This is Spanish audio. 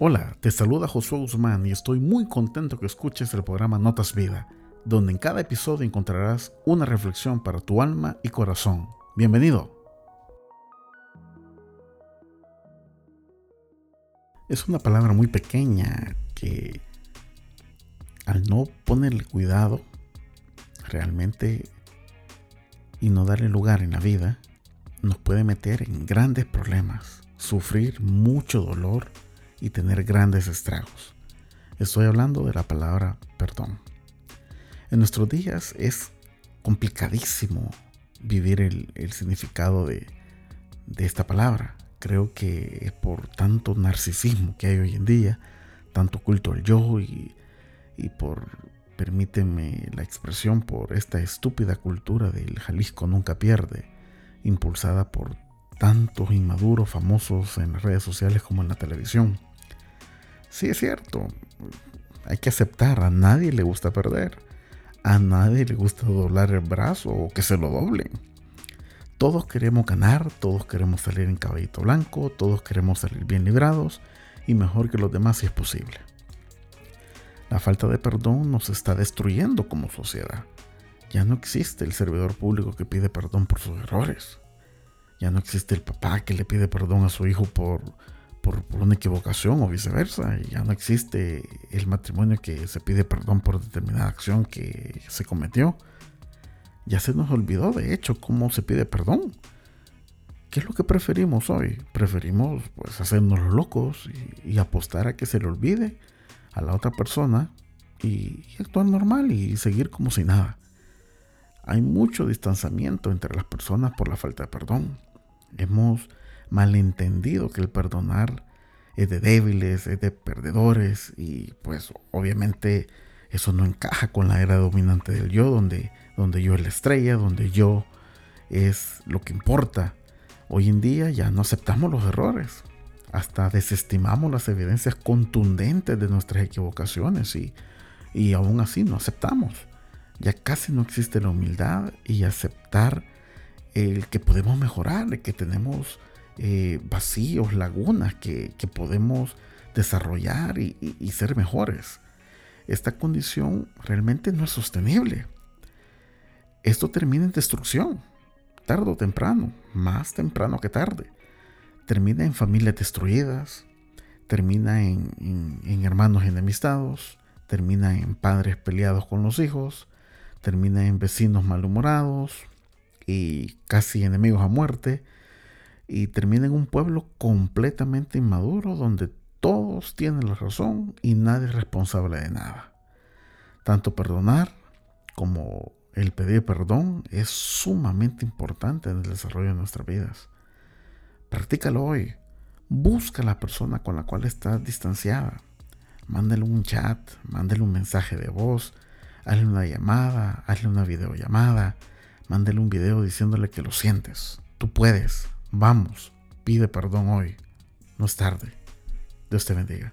Hola, te saluda Josué Guzmán y estoy muy contento que escuches el programa Notas Vida, donde en cada episodio encontrarás una reflexión para tu alma y corazón. Bienvenido. Es una palabra muy pequeña que al no ponerle cuidado realmente y no darle lugar en la vida, nos puede meter en grandes problemas, sufrir mucho dolor y tener grandes estragos. Estoy hablando de la palabra perdón. En nuestros días es complicadísimo vivir el, significado de, esta palabra. Creo que es por tanto narcisismo que hay hoy en día, tanto culto al yo y, y por, permíteme la expresión, por esta estúpida cultura del Jalisco nunca pierde, impulsada por tantos inmaduros famosos en las redes sociales como en la televisión. Sí, es cierto. Hay que aceptar, a nadie le gusta perder. A nadie le gusta doblar el brazo o que se lo doblen. Todos queremos ganar, todos queremos salir en caballito blanco, todos queremos salir bien librados y mejor que los demás si es posible. La falta de perdón nos está destruyendo como sociedad. Ya no existe el servidor público que pide perdón por sus errores. Ya no existe el papá que le pide perdón a su hijo por, por, una equivocación o viceversa. Ya no existe el matrimonio que se pide perdón por determinada acción que se cometió. Ya se nos olvidó, de hecho, cómo se pide perdón. ¿Qué es lo que preferimos hoy? Preferimos pues hacernos locos y, apostar a que se le olvide a la otra persona y, y actuar normal y seguir como si nada. Hay mucho distanciamiento entre las personas por la falta de perdón. Hemos malentendido que el perdonar es de débiles, es de perdedores y pues obviamente eso no encaja con la era dominante del yo, donde, donde yo es la estrella, donde yo es lo que importa. Hoy en día ya no aceptamos los errores, hasta desestimamos las evidencias contundentes de nuestras equivocaciones y, y aún así no aceptamos. Ya casi no existe la humildad y aceptar el que podemos mejorar, el que tenemos eh, vacíos, lagunas que, podemos desarrollar y, ser mejores. Esta condición realmente no es sostenible. Esto termina en destrucción, tarde o temprano, más temprano que tarde. Termina en familias destruidas, termina en, en hermanos enemistados, termina en padres peleados con los hijos, termina en vecinos malhumorados y casi enemigos a muerte, y termina en un pueblo completamente inmaduro donde todos tienen la razón y nadie es responsable de nada. Tanto perdonar como el pedir perdón es sumamente importante en el desarrollo de nuestras vidas. Practícalo hoy. Busca a la persona con la cual estás distanciada. Mándale un chat, mándale un mensaje de voz, hazle una llamada, hazle una videollamada, mándale un video diciéndole que lo sientes. Tú puedes, Vamos, pide perdón hoy. No es tarde. Dios te bendiga.